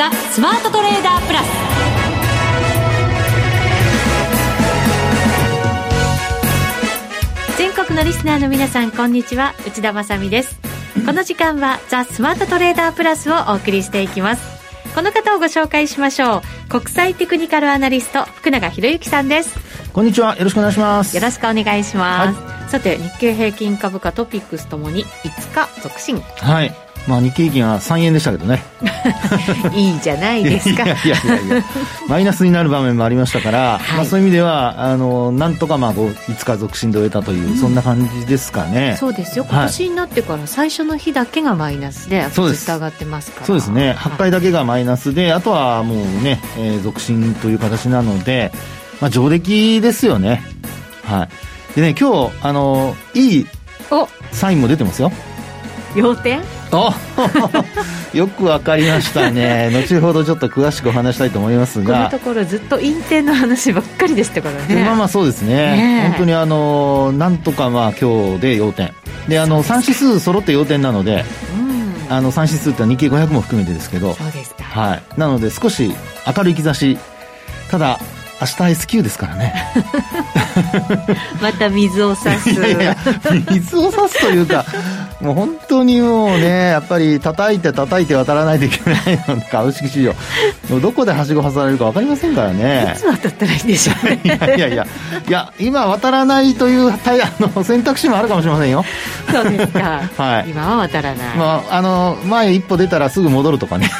ザ・スマートトレーダープラス。全国のリスナーの皆さんこんにちは。内田まさです。この時間はザ・スマートトレーダープラスをお送りしていきます。この方をご紹介しましょう。国際テクニカルアナリスト福永博之さんです。こんにちは。よろしくお願いします。よろしくお願いします、はい、さて日経平均株価トピックスともに5日続伸。はいまあ日経平均は3円でしたけどね。いいじゃないですか。いやいやいやマイナスになる場面もありましたから、はい、まあ、そういう意味ではあのなんとかまあ5日続伸で終えたという、うん、そんな感じですかね。そうですよ。今年になってから最初の日だけがマイナスでずっと上がってますから。そうですね。8回だけがマイナスで、あとはもうね、えー、続伸という形なので、まあ、上出来ですよね。はい。でね今日あのいいサインも出てますよ。要点？あ よくわかりましたね。後ほどちょっと詳しくお話したいと思いますが。このところずっと陰転の話ばっかりでしたからね。まあまあそうですね、ね、本当にあのなんとかまあ今日で要点。であの3指数揃って要点なので、うん、あの3指数って日経500も含めてですけど。そうですか、はい、なので少し明るい兆し。ただ明日 S q ですからね また水を差す。いやいや水を差すというか もう本当にもうねやっぱり叩いて叩いて渡らないといけないの株式市場どこではしご外されるか分かりませんからね。いつ渡ったらいいんでしょうね。いやいやいやいや今渡らないというあの選択肢もあるかもしれませんよ。そうですか、はい、今は渡らない、まあ、あの前一歩出たらすぐ戻るとかね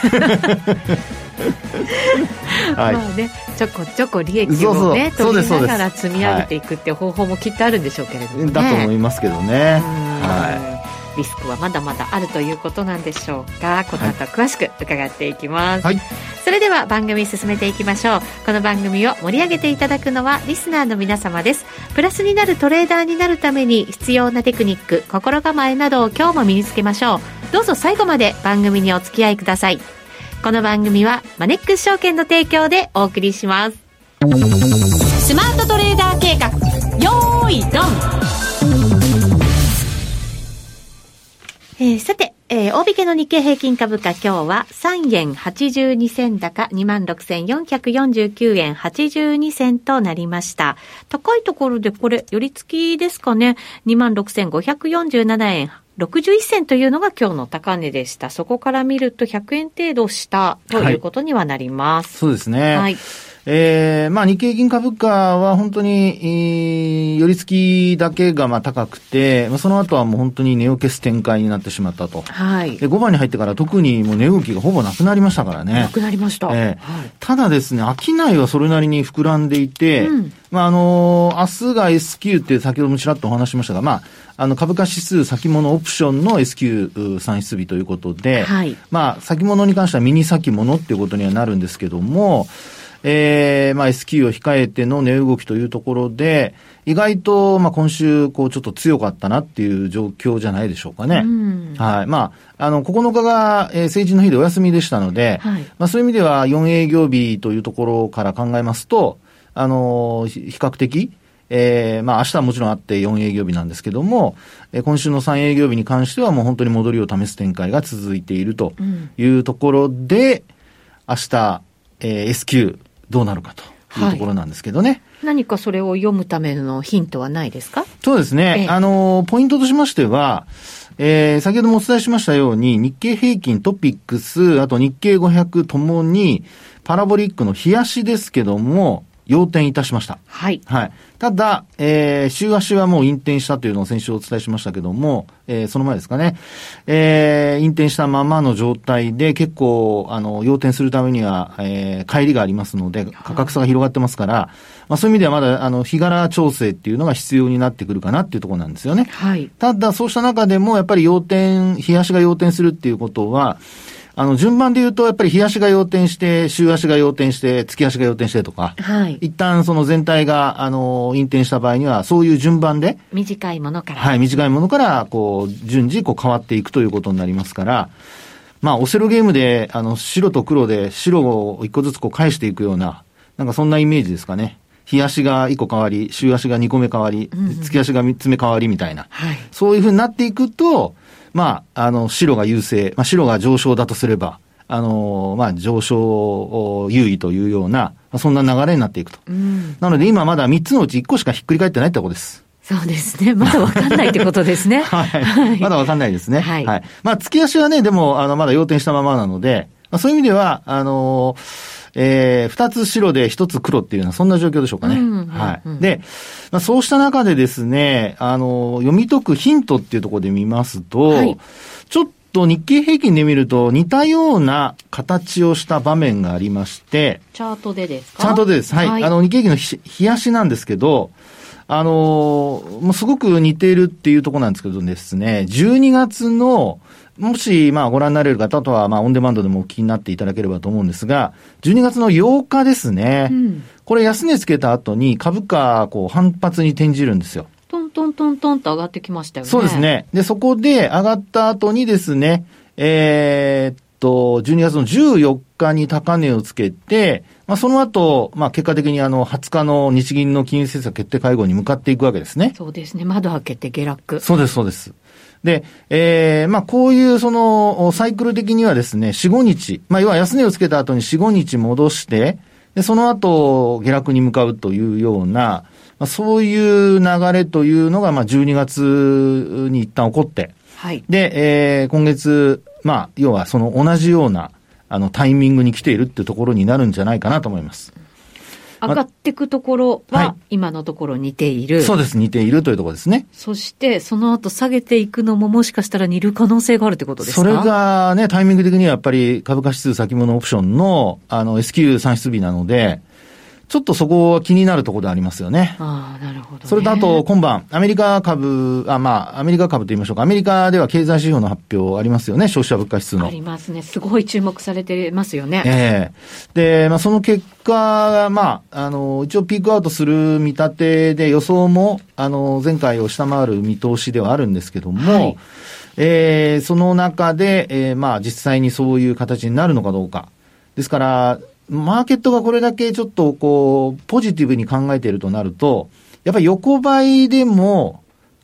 はい、まあねちょこちょこ利益をね取りながら積み上げていくっていう方法もきっとあるんでしょうけれども、ね、だと思いますけどね。はい。リスクはまだまだあるということなんでしょうか。この後詳しく伺っていきます、はい、それでは番組進めていきましょう。この番組を盛り上げていただくのはリスナーの皆様です。プラスになるトレーダーになるために必要なテクニック心構えなどを今日も身につけましょう。どうぞ最後まで番組にお付き合いくださいこの番組はマネックス証券の提供でお送りします。スマートトレーダー計画。よーいドン。えー、さて、えー、大引けの日経平均株価今日は3円82銭高26,449円82銭となりました。高いところでこれ、寄り付きですかね。26,547円61銭というのが今日の高値でした。そこから見ると100円程度下ということにはなります。はい、そうですね。はい。えー、まあ日経平均株価は本当に、えー、寄り付きだけがまあ高くて、まあ、その後はもう本当に値を消す展開になってしまったと。はい。で、5番に入ってから特にもう値動きがほぼなくなりましたからね。なくなりました。えー、はい、ただですね、商いはそれなりに膨らんでいて、うん、まああのー、明日が S q って先ほどもちらっとお話しましたが、まあ、あの株価指数先物オプションの S q 算出日ということで、はい、まあ先物に関してはミニ先物っていうことにはなるんですけども、えー、まあ S q を控えての値動きというところで、意外と、まあ今週、こうちょっと強かったなっていう状況じゃないでしょうかね。はい。まあ、あの、9日が、えー、成人の日でお休みでしたので、はい、まあそういう意味では4営業日というところから考えますと、あのー、比較的、えー、まあ明日はもちろんあって4営業日なんですけども、えー、今週の3営業日に関してはもう本当に戻りを試す展開が続いているというところで、うん、明日、えー、S q どうなるかというところなんですけどね。はい、何かそれを読むためのヒントはないですか？そうですね。ええ、あの、ポイントとしましては、えー、先ほどもお伝えしましたように、日経平均、トピックス、あと日経500ともに、パラボリックの冷やしですけども、要点いたしました。はい。はい。ただ、えー、週足はもう引転したというのを先週お伝えしましたけども、えー、その前ですかね。えー、引転したままの状態で結構、あの、要点するためには、えー、帰りがありますので、価格差が広がってますから、まあそういう意味ではまだ、あの、日柄調整っていうのが必要になってくるかなっていうところなんですよね。はい。ただ、そうした中でも、やっぱり要点、日足が要点するっていうことは、あの、順番で言うと、やっぱり日足が要点して、週足が要点して、月足が要点してとか、はい。一旦その全体が、あの、引転した場合には、そういう順番で、短いものから。はい、短いものから、こう、順次、こう変わっていくということになりますから、まあ、オセロゲームで、あの、白と黒で白を一個ずつこう返していくような、なんかそんなイメージですかね。日足が1個変わり、週足が2個目変わり、月足が3つ目変わりみたいな、はい、そういうふうになっていくと、まあ、あの、白が優勢、まあ、白が上昇だとすれば、あの、まあ、上昇優位というような、そんな流れになっていくと。うん、なので今まだ3つのうち1個しかひっくり返ってないってことです。そうですね。まだわかんないってことですね。はい。まだわかんないですね。はい。はい、まあ、月足はね、でも、あの、まだ要点したままなので、まあ、そういう意味では、あのー、えー、二つ白で一つ黒っていうのはそんな状況でしょうかね。うんうんうん、はい。で、まあ、そうした中でですね、あのー、読み解くヒントっていうところで見ますと、はい、ちょっと日経平均で見ると似たような形をした場面がありまして、チャートでですか？チャートでです。はい。はい、あの、日経平均の冷やしなんですけど、あのー、もうすごく似ているっていうところなんですけどですね、12月の、もし、まあ、ご覧になれる方とは、まあ、オンデマンドでもお聞きになっていただければと思うんですが、12月の8日ですね。うん、これ、安値つけた後に株価、こう、反発に転じるんですよ。トントントントンと上がってきましたよね。そうですね。で、そこで上がった後にですね、えー、っと、12月の14日に高値をつけて、まあ、その後、まあ、結果的にあの、20日の日銀の金融政策決定会合に向かっていくわけですね。そうですね。窓開けて下落。そうです、そうです。で、ええー、まあ、こういうその、サイクル的にはですね、4、5日、まあ、要は安値をつけた後に4、5日戻して、で、その後、下落に向かうというような、まあ、そういう流れというのが、まあ、12月に一旦起こって、はい。で、えー、今月、まあ、要はその同じような、あの、タイミングに来ているっていうところになるんじゃないかなと思います。上がっていくところは、今のところ似ている、そうです、似ているというところですね。そして、その後下げていくのももしかしたら似る可能性があるってことですか？それがね、タイミング的にはやっぱり株価指数先物オプションの、あの、S q 算出日なので、ちょっとそこは気になるところでありますよね。ああ、なるほど、ね、それとあと、今晩、アメリカ株、あ、まあ、アメリカ株と言いましょうか。アメリカでは経済指標の発表ありますよね。消費者物価指数の。ありますね。すごい注目されてますよね。ええー、で、まあ、その結果が、まあ、あの、一応ピークアウトする見立てで予想も、あの、前回を下回る見通しではあるんですけども、はい、えー、その中で、えー、まあ、実際にそういう形になるのかどうか。ですから、マーケットがこれだけちょっとこう、ポジティブに考えているとなると、やっぱり横ばいでも、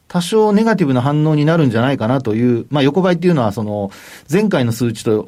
多少ネガティブな反応になるんじゃないかなという、まあ横ばいっていうのはその、前回の数値と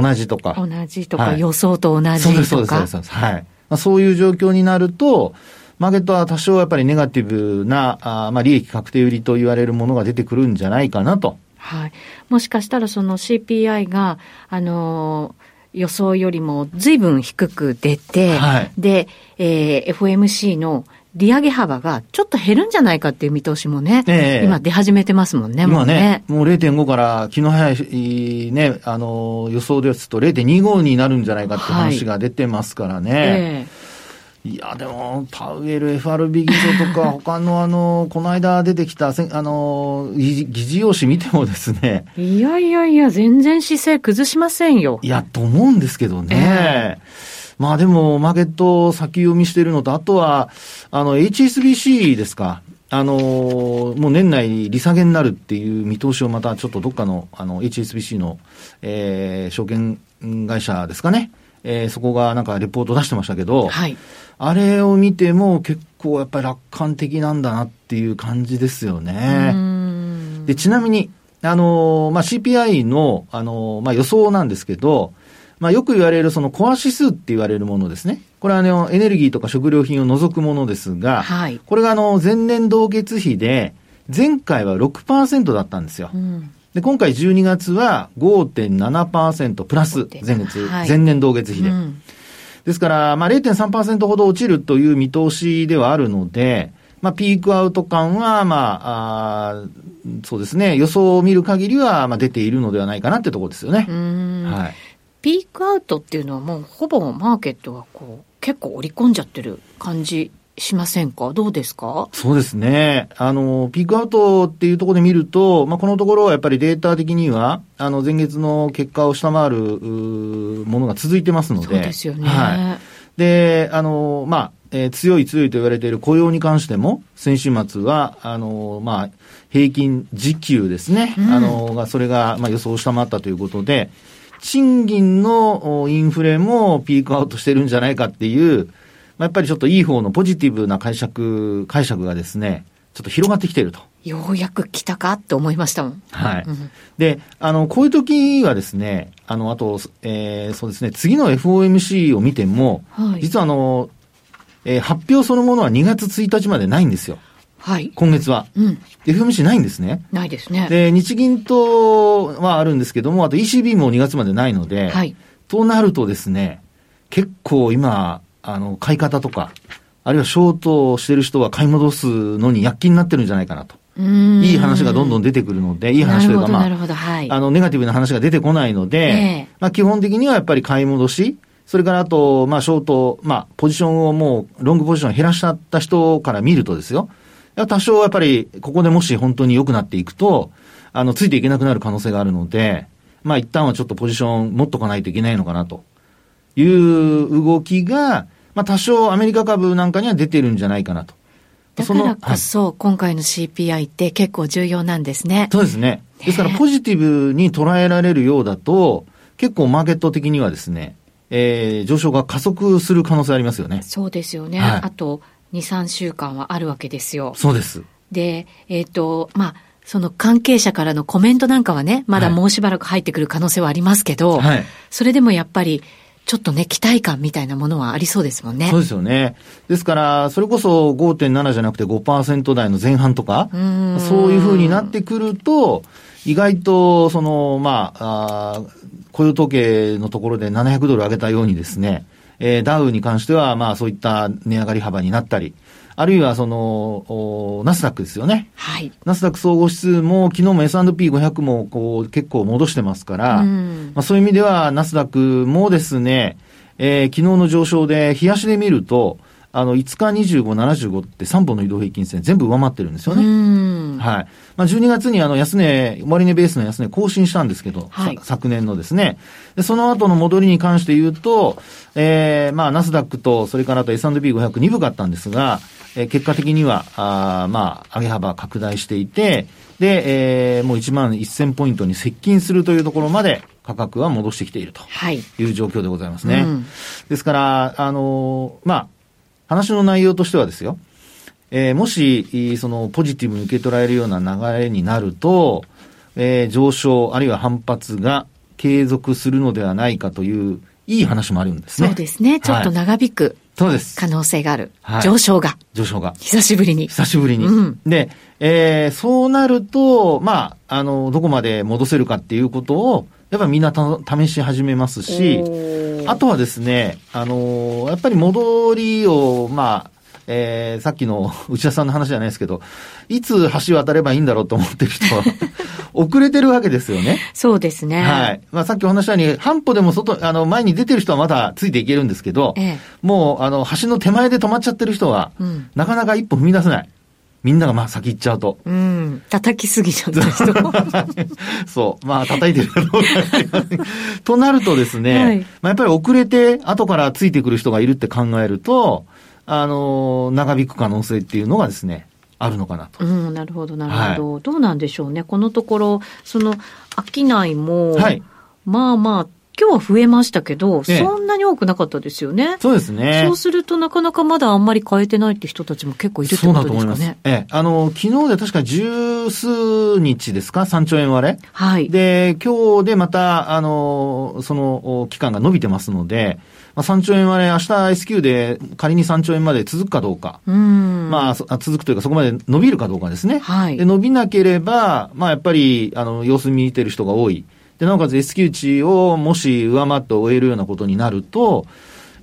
同じとか。同じとか、はい、予想と同じとか。そうです、そうです、そうです。はい。まあ、そういう状況になると、マーケットは多少やっぱりネガティブな、あまあ利益確定売りと言われるものが出てくるんじゃないかなと。はい。もしかしたらその CPI が、あのー予想よりも随分低く出て、はい、で、えー、FMC の利上げ幅がちょっと減るんじゃないかっていう見通しもね、えー、今出始めてますもんね、今ね。もうね、もう0.5から気の早いね、あの、予想ですと0.25になるんじゃないかって話が出てますからね。はいえーいや、でも、パウエル FRB 議長とか、他のあの、この間出てきた、あの、議事要旨見てもですね。いやいやいや、全然姿勢崩しませんよ。いや、と思うんですけどね。えー、まあでも、マーケット先読みしてるのと、あとは、あの、HSBC ですか。あのもう年内利下げになるっていう見通しをまたちょっとどっかの、あの、HSBC の、えー、証券会社ですかね。えー、そこがなんかレポート出してましたけど、はい。あれを見ても結構やっぱり楽観的なんだなっていう感じですよね。で、ちなみに、あの、まあ、CPI の、あの、まあ、予想なんですけど、まあ、よく言われるそのコア指数って言われるものですね。これはあの、エネルギーとか食料品を除くものですが、はい、これがあの、前年同月比で、前回は6%だったんですよ。うん、で、今回12月は5.7%プラス、前月、はい、前年同月比で。うんですから、まあ0.3%ほど落ちるという見通しではあるので、まあピークアウト感は、まあ、あそうですね、予想を見る限りは、まあ出ているのではないかなってところですよね。はい。ピークアウトっていうのはもうほぼマーケットがこう結構織り込んじゃってる感じしませんか？どうですか？そうですね。あの、ピークアウトっていうところで見ると、まあ、このところはやっぱりデータ的には、あの、前月の結果を下回るものが続いてますので。そうですよね。はい。で、あの、まあ、えー、強い強いと言われている雇用に関しても、先週末は、あの、まあ、平均時給ですね。うん、あの、が、それが、まあ、予想を下回ったということで、賃金のインフレもピークアウトしてるんじゃないかっていう、まあ、やっぱりちょっといい方のポジティブな解釈、解釈がですね、ちょっと広がってきていると。ようやく来たかって思いましたもん。はい。うん、で、あの、こういう時はですね、あの、あと、えー、そうですね、次の FOMC を見ても、はい、実はあの、えー、発表そのものは2月1日までないんですよ。はい。今月は。うん。FOMC ないんですね。ないですね。で、日銀とはあるんですけども、あと ECB も2月までないので、はい。となるとですね、結構今、あの、買い方とか、あるいはショートをしてる人は買い戻すのに躍起になってるんじゃないかなと。いい話がどんどん出てくるので、いい話というか、まあ、はい、あの、ネガティブな話が出てこないので、えー、まあ、基本的にはやっぱり買い戻し、それからあと、まあ、ショート、まあ、ポジションをもう、ロングポジションを減らしちゃった人から見るとですよ、多少やっぱり、ここでもし本当に良くなっていくと、あの、ついていけなくなる可能性があるので、まあ、一旦はちょっとポジション持っとかないといけないのかな、という動きが、まあ、多少アメリカ株なんかには出てるんじゃないかなと。だからこそ、今回の CPI って結構重要なんですね。そうですね。ですから、ポジティブに捉えられるようだと、結構マーケット的にはですね、えー、上昇が加速する可能性ありますよね。そうですよね。はい、あと、2、3週間はあるわけですよ。そうです。で、えっ、ー、と、まあ、その関係者からのコメントなんかはね、まだもうしばらく入ってくる可能性はありますけど、はい、それでもやっぱり、ちょっとね、期待感みたいなものはありそうですもんね。そうですよね。ですから、それこそ5.7じゃなくて5%台の前半とか、うそういうふうになってくると、意外と、その、まあ、あ雇用統計のところで700ドル上げたようにですね、えー、ダウに関しては、まあそういった値上がり幅になったり、あるいはその、ナスダックですよね。はい。ナスダック総合指数も昨日も S&P500 もこう結構戻してますから、まあそういう意味ではナスダックもですね、えー、昨日の上昇で、冷やしで見ると、あの、5日25、75って3本の移動平均線全部上回ってるんですよね。はい。まあ、12月にあの、安値、終値ベースの安値更新したんですけど、はい、昨年のですね。で、その後の戻りに関して言うと、えー、まあ、ナスダックと、それからあと S&P500 鈍かったんですが、えー、結果的には、あまあ、上げ幅拡大していて、で、えー、もう1万1000ポイントに接近するというところまで価格は戻してきているという状況でございますね。はいうん、ですから、あのー、まあ、話の内容としてはですよ、えー、もし、そのポジティブに受け取られるような流れになると、えー、上昇、あるいは反発が継続するのではないかという、いい話もあるんですね。そうですね。ちょっと長引く。そうです。可能性がある。はい、上昇が。上昇が。久しぶりに。久しぶりに。うん、で、えー、そうなると、まあ、あの、どこまで戻せるかっていうことを、やっぱりみんな試し始めますし、あとはですね、あのやっぱり戻りを、まあ、えー、さっきの内田さんの話じゃないですけど、いつ橋渡ればいいんだろうと思ってる人は 遅れてるわけですよね。そうですね。はい。まあさっきお話したように、半歩でも外、あの、前に出てる人はまだついていけるんですけど、ええ、もう、あの、橋の手前で止まっちゃってる人は、うん、なかなか一歩踏み出せない。みんながまあ先行っちゃうと。うん。叩きすぎちゃった人。そう。まあ叩いてるかどうか。となるとですね、はい、まあやっぱり遅れて後からついてくる人がいるって考えると、あの、長引く可能性っていうのがですね、あるのかなと。うん、なるほど、なるほど、はい、どうなんでしょうね。このところ、その、商いも、はい、まあまあ、今日は増えましたけど、ええ、そんなに多くなかったですよね。そうですね。そうするとなかなかまだあんまり変えてないって人たちも結構いるってことですかね。ええ。あの、昨日で確か十数日ですか ?3 兆円割れ？はい。で、今日でまた、あの、その期間が伸びてますので、まあ、3兆円割れ、明日 S q で仮に3兆円まで続くかどうか。うん。まあ、続くというかそこまで伸びるかどうかですね。はい。で、伸びなければ、まあやっぱり、あの、様子見てる人が多い。で、なおかつ S q 値をもし上回って終えるようなことになると、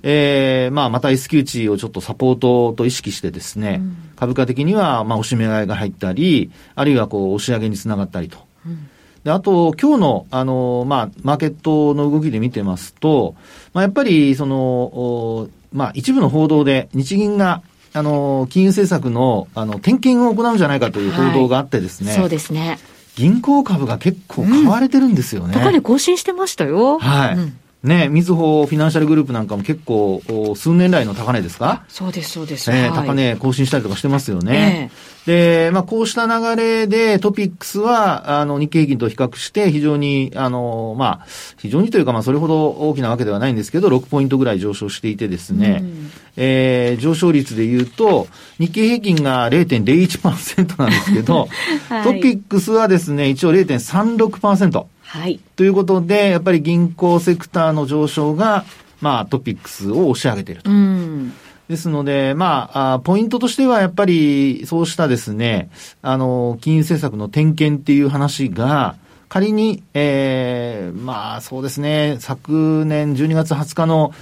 えー、まあ、また S q 値をちょっとサポートと意識してですね、うん、株価的には、まあ、押し目買いが入ったり、あるいはこう、押し上げにつながったりと。うん、で、あと、今日の、あの、まあ、マーケットの動きで見てますと、まあ、やっぱり、その、まあ、一部の報道で、日銀が、あの、金融政策の、あの、点検を行うんじゃないかという報道があってですね。はい、そうですね。銀行株が結構買われてるんですよね。高値更新してましたよ。はい。うんね、みずほフィナンシャルグループなんかも結構、数年来の高値ですか？そうです、そうです。えー、高値更新したりとかしてますよね。えー、で、まあ、こうした流れでトピックスは、あの、日経平均と比較して非常に、あの、まあ、非常にというか、まあ、それほど大きなわけではないんですけど、6ポイントぐらい上昇していてですね、うん、えー、上昇率で言うと、日経平均が0.01%なんですけど、はい、トピックスはですね、一応0.36%。はい。ということで、やっぱり銀行セクターの上昇が、まあ、トピックスを押し上げていると。うんですので、まあ、ポイントとしてはやっぱり、そうしたですね、あの、金融政策の点検っていう話が、仮に、ええー、まあ、そうですね、昨年12月20日の、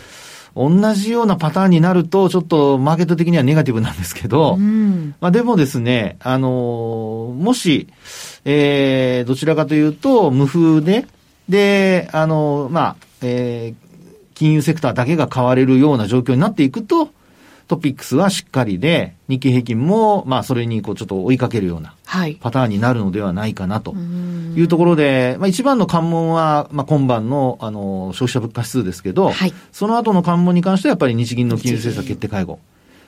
同じようなパターンになると、ちょっとマーケット的にはネガティブなんですけど、うん、まあでもですね、あの、もし、えー、どちらかというと、無風で、で、あの、まあ、えー、金融セクターだけが買われるような状況になっていくと、トピックスはしっかりで、日経平均も、まあ、それにこう、ちょっと追いかけるような、パターンになるのではないかなと。いうところで、まあ、一番の関門は、まあ、今晩の、あの、消費者物価指数ですけど、はい、その後の関門に関しては、やっぱり日銀の金融政策決定会合。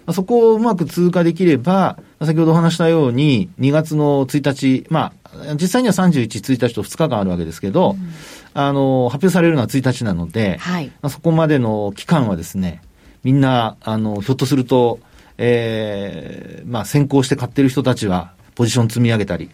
まあ、そこをうまく通過できれば、先ほどお話したように、2月の1日、まあ、実際には31、1日と2日間あるわけですけど、うん、あの、発表されるのは1日なので、はい、まあ、そこまでの期間はですね、みんな、あの、ひょっとすると、ええー、まあ、先行して買ってる人たちは、ポジション積み上げたり、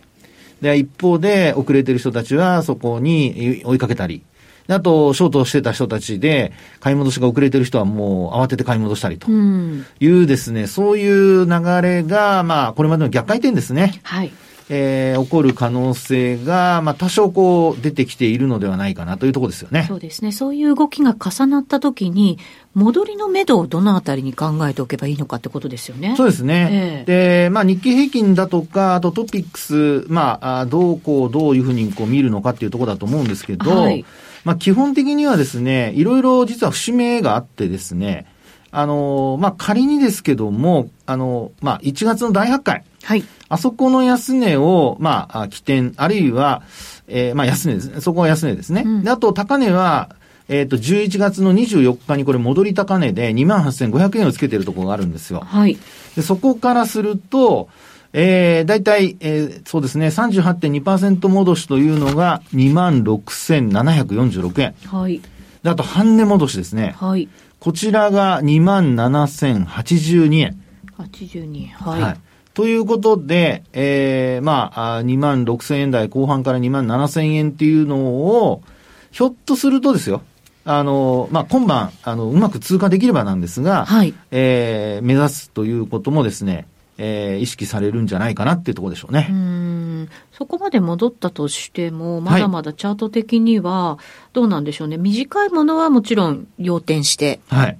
で、一方で、遅れてる人たちは、そこに追いかけたり、あと、ショートしてた人たちで、買い戻しが遅れてる人はもう慌てて買い戻したりというですね、うん、そういう流れが、まあ、これまでの逆回転ですね。はい。えー、起こる可能性が、まあ、多少こう、出てきているのではないかなというところですよね。そうですね。そういう動きが重なったときに、戻りの目処をどのあたりに考えておけばいいのかってことですよね。そうですね。えー、で、まあ、日経平均だとか、あとトピックス、まあ、どうこう、どういうふうにこう見るのかっていうところだと思うんですけど、はい、まあ、基本的にはですね、いろいろ実は節目があってですね、あの、まあ、仮にですけども、あの、まあ、1月の大発会。はい。あそこの安値を、まあ、起点、あるいは、えー、まあ、安値ですね。そこは安値ですね。うん、で、あと、高値は、えっ、ー、と、11月の24日にこれ戻り高値で28,500円をつけてるところがあるんですよ。はい。で、そこからすると、えー、大体、えー、そうですね、38.2%戻しというのが26,746円。はい。で、あと、半値戻しですね。はい。こちらが27,082円。82円。はい。はいということで、えー、まあ、2万6千円台後半から2万7千円っていうのを、ひょっとするとですよ、あの、まあ、今晩、あの、うまく通過できればなんですが、はい、えー、目指すということもですね、えー、意識されるんじゃないかなっていうところでしょうね。うん。そこまで戻ったとしても、まだまだチャート的には、どうなんでしょうね、はい、短いものはもちろん要点して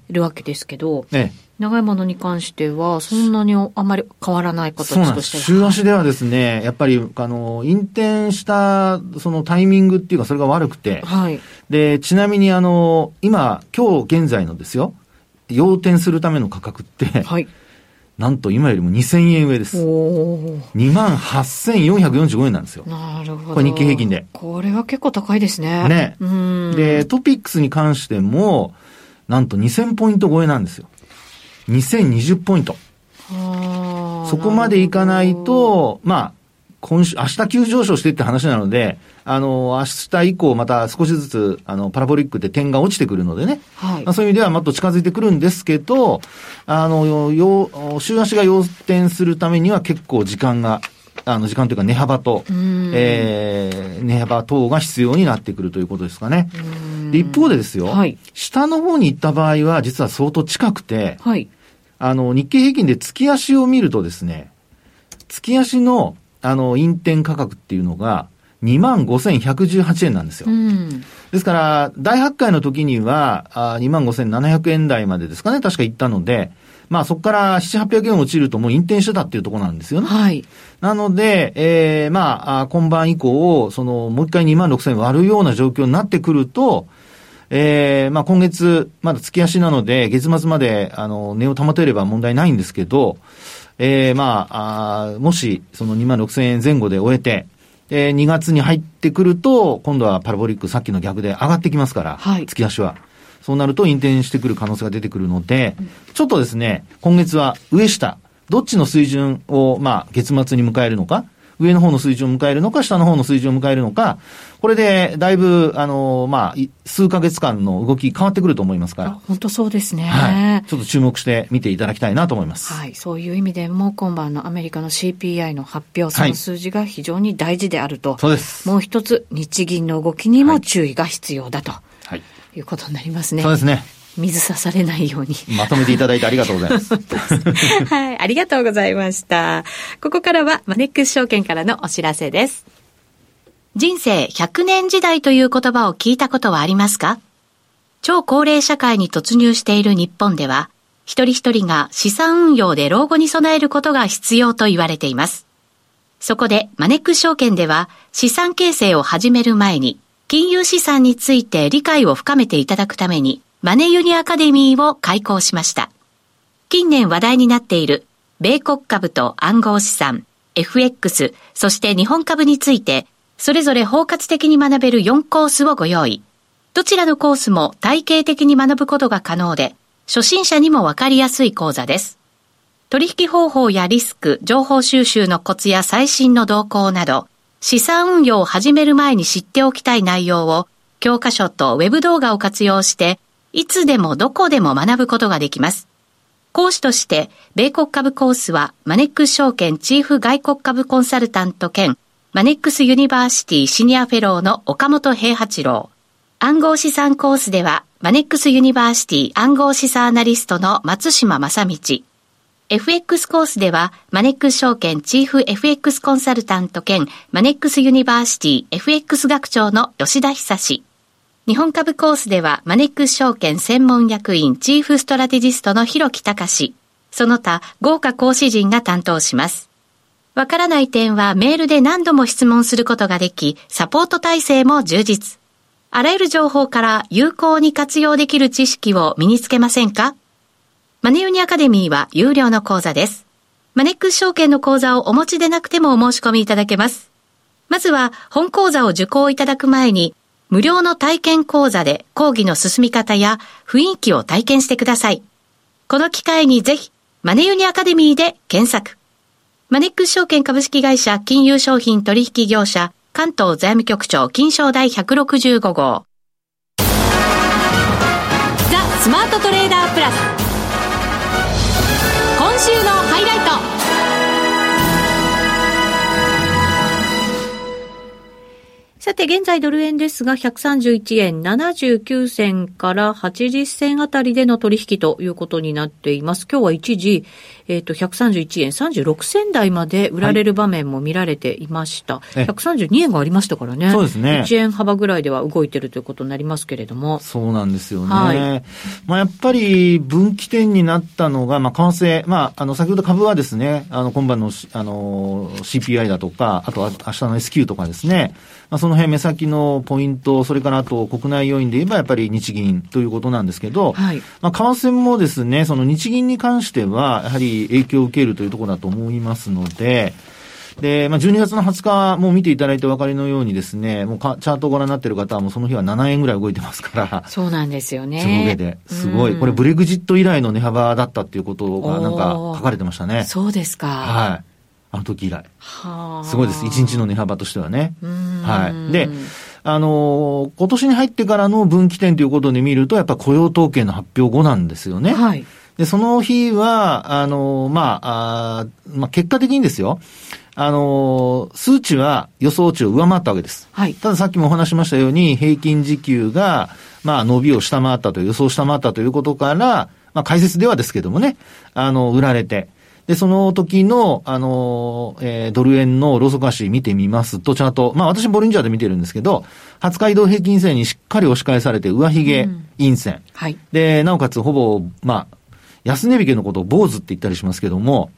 い。るわけですけど、はい、長いものに関しては、そんなにあまり変わらない形として週足ではですね、やっぱり、あの、引転した、そのタイミングっていうか、それが悪くて、はい。で、ちなみに、あの、今、今日現在のですよ、要点するための価格って、はい。なんと今よりも2000円上です。2万8445円なんですよ。なるほど。これ日経平均で。これは結構高いですね。ね。で、トピックスに関しても、なんと2000ポイント超えなんですよ。2020ポイント。そこまでいかないと、まあ、今週、明日急上昇してって話なので、あの、明日以降また少しずつ、あの、パラボリックって点が落ちてくるのでね。はい。まあ、そういう意味ではもっと近づいてくるんですけど、あの、よ、週足が要点するためには結構時間が、あの、時間というか値幅と、えー、値幅等が必要になってくるということですかね。で、一方でですよ、はい、下の方に行った場合は実は相当近くて、はい。あの、日経平均で月足を見るとですね、月足の、あの、引転価格っていうのが、25,118円なんですよ。うん、ですから、大発会の時には、25,700円台までですかね、確か行ったので、まあそこから7、800円落ちるともう引転してたっていうところなんですよね。はい。なので、えー、まあ、今晩以降、その、もう一回2万6000円割るような状況になってくると、えー、まあ今月、まだ月足なので、月末まで、あの、値を保てれば問題ないんですけど、えー、まあ、あもし、その2万6000円前後で終えて、えー、2月に入ってくると、今度はパラボリックさっきの逆で上がってきますから、はい、月足は。そうなると、引転してくる可能性が出てくるので、ちょっとですね、今月は上下、どっちの水準を、まあ、月末に迎えるのか、上の方の水準を迎えるのか、下の方の水準を迎えるのか、これでだいぶ、あの、まあ、数ヶ月間の動き変わってくると思いますから。本当そうですね、はい。ちょっと注目して見ていただきたいなと思います。はい。そういう意味でも、今晩のアメリカの CPI の発表、その数字が非常に大事であると。はい、そうです。もう一つ、日銀の動きにも注意が必要だと。はい。いうことになりますね。そうですね。水さされないように。まとめていただいてありがとうございます。はい、ありがとうございました。ここからはマネックス証券からのお知らせです。人生100年時代という言葉を聞いたことはありますか？超高齢社会に突入している日本では、一人一人が資産運用で老後に備えることが必要と言われています。そこでマネックス証券では資産形成を始める前に金融資産について理解を深めていただくためにマネユニアカデミーを開講しました。近年話題になっている米国株と暗号資産、FX、そして日本株について、それぞれ包括的に学べる4コースをご用意。どちらのコースも体系的に学ぶことが可能で、初心者にもわかりやすい講座です。取引方法やリスク、情報収集のコツや最新の動向など、資産運用を始める前に知っておきたい内容を、教科書とウェブ動画を活用して、いつでもどこでも学ぶことができます。講師として、米国株コースは、マネックス証券チーフ外国株コンサルタント兼、マネックスユニバーシティシニアフェローの岡本平八郎。暗号資産コースでは、マネックスユニバーシティ暗号資産アナリストの松島正道。FX コースでは、マネックス証券チーフ FX コンサルタント兼、マネックスユニバーシティ FX 学長の吉田久志。日本株コースではマネックス証券専門役員チーフストラテジストの広木隆その他豪華講師陣が担当します。わからない点はメールで何度も質問することができ、サポート体制も充実。あらゆる情報から有効に活用できる知識を身につけませんか？マネユニアカデミーは有料の講座です。マネックス証券の講座をお持ちでなくてもお申し込みいただけます。まずは本講座を受講いただく前に無料の体験講座で講義の進み方や雰囲気を体験してください。この機会にぜひ、マネユニアカデミーで検索。マネックス証券株式会社金融商品取引業者関東財務局長金賞第165号。ザ・スマートトレーダープラス。今週のハイライト。さて、現在ドル円ですが、131円79銭から80銭あたりでの取引ということになっています。今日は一時、えっ、ー、と、131円36銭台まで売られる場面も見られていました。はい、132円がありましたからね。そうですね。1円幅ぐらいでは動いてるということになりますけれども。そうなんですよね。はい、まあ、やっぱり分岐点になったのが、まあ、為替、まあ、あの、先ほど株はですね、あの、今晩の、あの、CPI だとか、あとは明日の S q とかですね、まあ、その辺目先のポイント、それからあと国内要因で言えばやっぱり日銀ということなんですけど、はい、まあ、為替もですね、その日銀に関しては、やはり影響を受けるというところだと思いますので、で、まあ、12月の20日も見ていただいてお分かりのようにですね、もうかチャートをご覧になっている方はもうその日は7円ぐらい動いてますから。そうなんですよね。上下で。すごい。これブレグジット以来の値幅だったっていうことがなんか書かれてましたね。そうですか。はい。あの時以来。すごいです。一日の値幅としてはね。はい。で、あの今年に入ってからの分岐点ということで見ると、やっぱ雇用統計の発表後なんですよね。はい。で、その日は、あのまあ、あまあ、結果的にですよ。あの数値は予想値を上回ったわけです。はい。たださっきもお話しましたように、平均時給が、まあ、伸びを下回ったと予想下回ったということから、まあ、解説ではですけどもね、あの、売られて、で、その時の、あの、えー、ドル円のローソク足見てみますと、チャート、まあ私ボリンジャーで見てるんですけど、20日移動平均線にしっかり押し返されて、上髭、陰線、うん。はい。で、なおかつほぼ、まあ、安値引けのことを坊主って言ったりしますけども、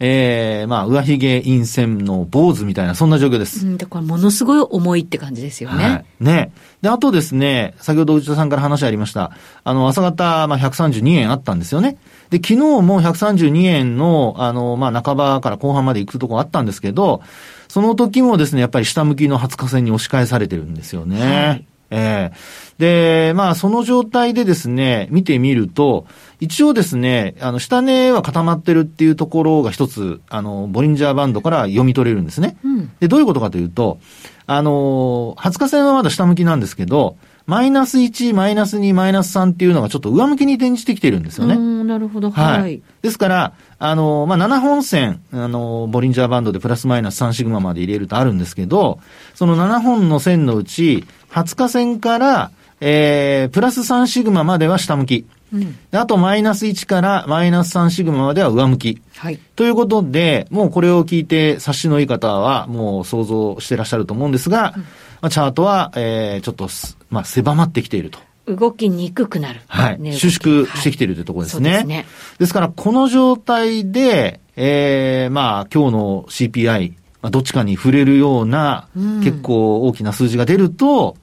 ええー、まあ、上髭陰線の坊主みたいな、そんな状況です。うん、だからものすごい重いって感じですよね。はい。ね。で、あとですね、先ほど内田さんから話ありました。あの、朝方、まあ、132円あったんですよね。で、昨日も132円の、あの、まあ、半ばから後半まで行くとこあったんですけど、その時もですね、やっぱり下向きの20日線に押し返されてるんですよね。はいええー、で、まあ、その状態でですね、見てみると、一応ですね、あの、下値は固まってるっていうところが一つ、あの、ボリンジャーバンドから読み取れるんですね。うん、で、どういうことかというと、あの、20日線はまだ下向きなんですけど、マイナス1、マイナス2、マイナス3っていうのがちょっと上向きに転じてきてるんですよね。なるほど。はい。はい、ですから、あの、まあ、7本線、あの、ボリンジャーバンドでプラスマイナス3シグマまで入れるとあるんですけど、その7本の線のうち、20日線から、えー、プラス3シグマまでは下向き。うん、あと、マイナス1からマイナス3シグマまでは上向き。はい。ということで、もうこれを聞いて、察しのいい方は、もう想像してらっしゃると思うんですが、うんまあ、チャートは、えー、ちょっと、まあ、狭まってきていると。動きにくくなる。はい。収縮してきているというところですね。はい、ですね。ですから、この状態で、えー、まあ、今日の CPI、まあ、どっちかに触れるような、うん、結構大きな数字が出ると、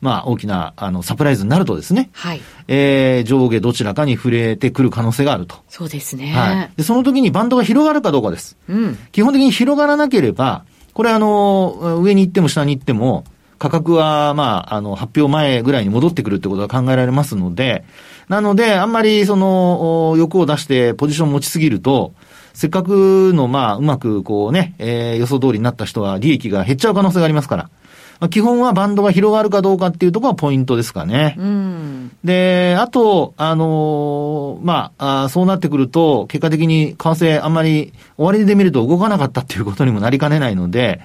まあ、大きな、あの、サプライズになるとですね。はい。えー、上下どちらかに触れてくる可能性があると。そうですね。はい。で、その時にバンドが広がるかどうかです。うん。基本的に広がらなければ、これあの、上に行っても下に行っても、価格は、まあ、あの、発表前ぐらいに戻ってくるってことが考えられますので、なので、あんまり、その、欲を出してポジション持ちすぎると、せっかくの、まあ、うまく、こうね、えー、予想通りになった人は利益が減っちゃう可能性がありますから。まあ、基本はバンドが広がるかどうかっていうところがポイントですかね。うん、で、あと、あのー、まああ、そうなってくると、結果的に為替あんまり終わりで見ると動かなかったっていうことにもなりかねないので、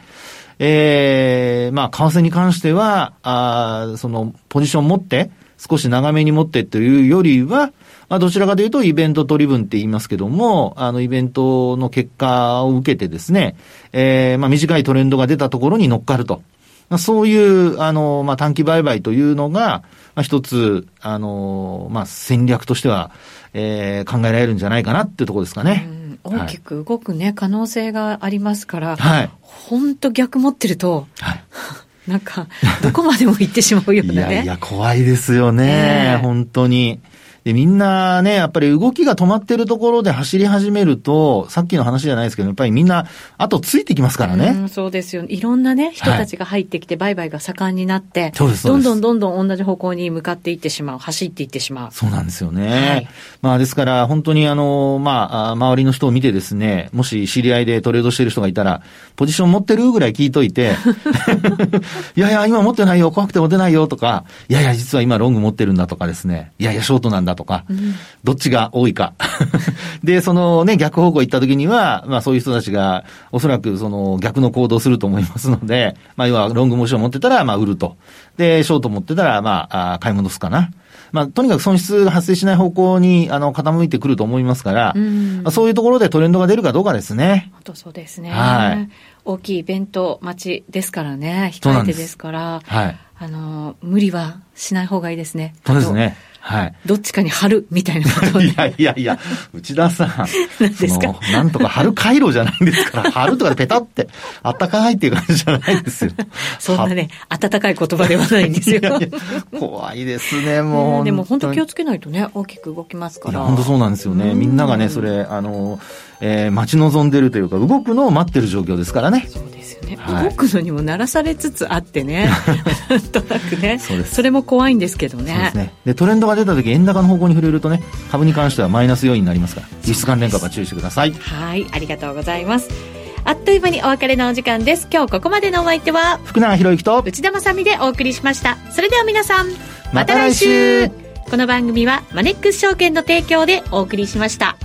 ええー、まあ、為替に関しては、ああその、ポジション持って、少し長めに持ってというよりは、まあ、どちらかというと、イベント取り分って言いますけども、あの、イベントの結果を受けてですね、ええー、まあ、短いトレンドが出たところに乗っかるとま。そういう、あの、まあ、短期売買というのが、まあ、一つ、あの、まあ、戦略としては、えー、考えられるんじゃないかなっていうところですかね。大きく動くね、はい、可能性がありますから、はい。本当逆持ってると、はい。なんか、どこまでも行ってしまうようなね。いやいや、怖いですよね、えー、本当に。で、みんなね、やっぱり動きが止まってるところで走り始めると、さっきの話じゃないですけど、やっぱりみんな、あとついてきますからね。うそうですよ。いろんなね、人たちが入ってきて、売買が盛んになって、はい、どんどんどんどん同じ方向に向かっていってしまう、走っていってしまう。そうなんですよね。はい、まあ、ですから、本当にあの、まあ、周りの人を見てですね、もし知り合いでトレードしてる人がいたら、ポジション持ってるぐらい聞いといて、いやいや、今持ってないよ、怖くて持てないよとか、いやいや、実は今ロング持ってるんだとかですね、いやいや、ショートなんだとか、うん、どっちが多いか。で、そのね、逆方向行った時には、まあそういう人たちが、おそらくその逆の行動すると思いますので、まあ要はロングモーション持ってたら、まあ売ると。で、ショート持ってたら、まあ、あ買い戻すかな。まあ、とにかく損失が発生しない方向に、あの、傾いてくると思いますから、まあ、そういうところでトレンドが出るかどうかですね。本当そうですね。はい。大きいイベント待ちですからね。控えてですから。はい。あの、無理はしない方がいいですね。そうですね。はい。どっちかに貼るみたいなこと いやいやいや、内田さん。何ですか？なんとか貼る回路じゃないんですから、貼るとかでペタって、あったかいっていう感じじゃないですよ。そんなね、温かい言葉ではないんですよ。いやいや怖いですね、もう。でも本当気をつけないとね、大きく動きますから。本当そうなんですよね。みんながね、それ、あの、えー、待ち望んでるというか、動くのを待ってる状況ですからね。そうですよね。はい、動くのにもならされつつあってね。なんとなくね。そ。それも怖いんですけどね。ですね。で、トレンドが出た時、円高の方向に触れるとね、株に関してはマイナス要因になりますから、実質関連株は注意してください。はい、ありがとうございます。あっという間にお別れのお時間です。今日ここまでのお相手は、福永博之と内田まさでお送りしました。それでは皆さん、また来週この番組はマネックス証券の提供でお送りしました。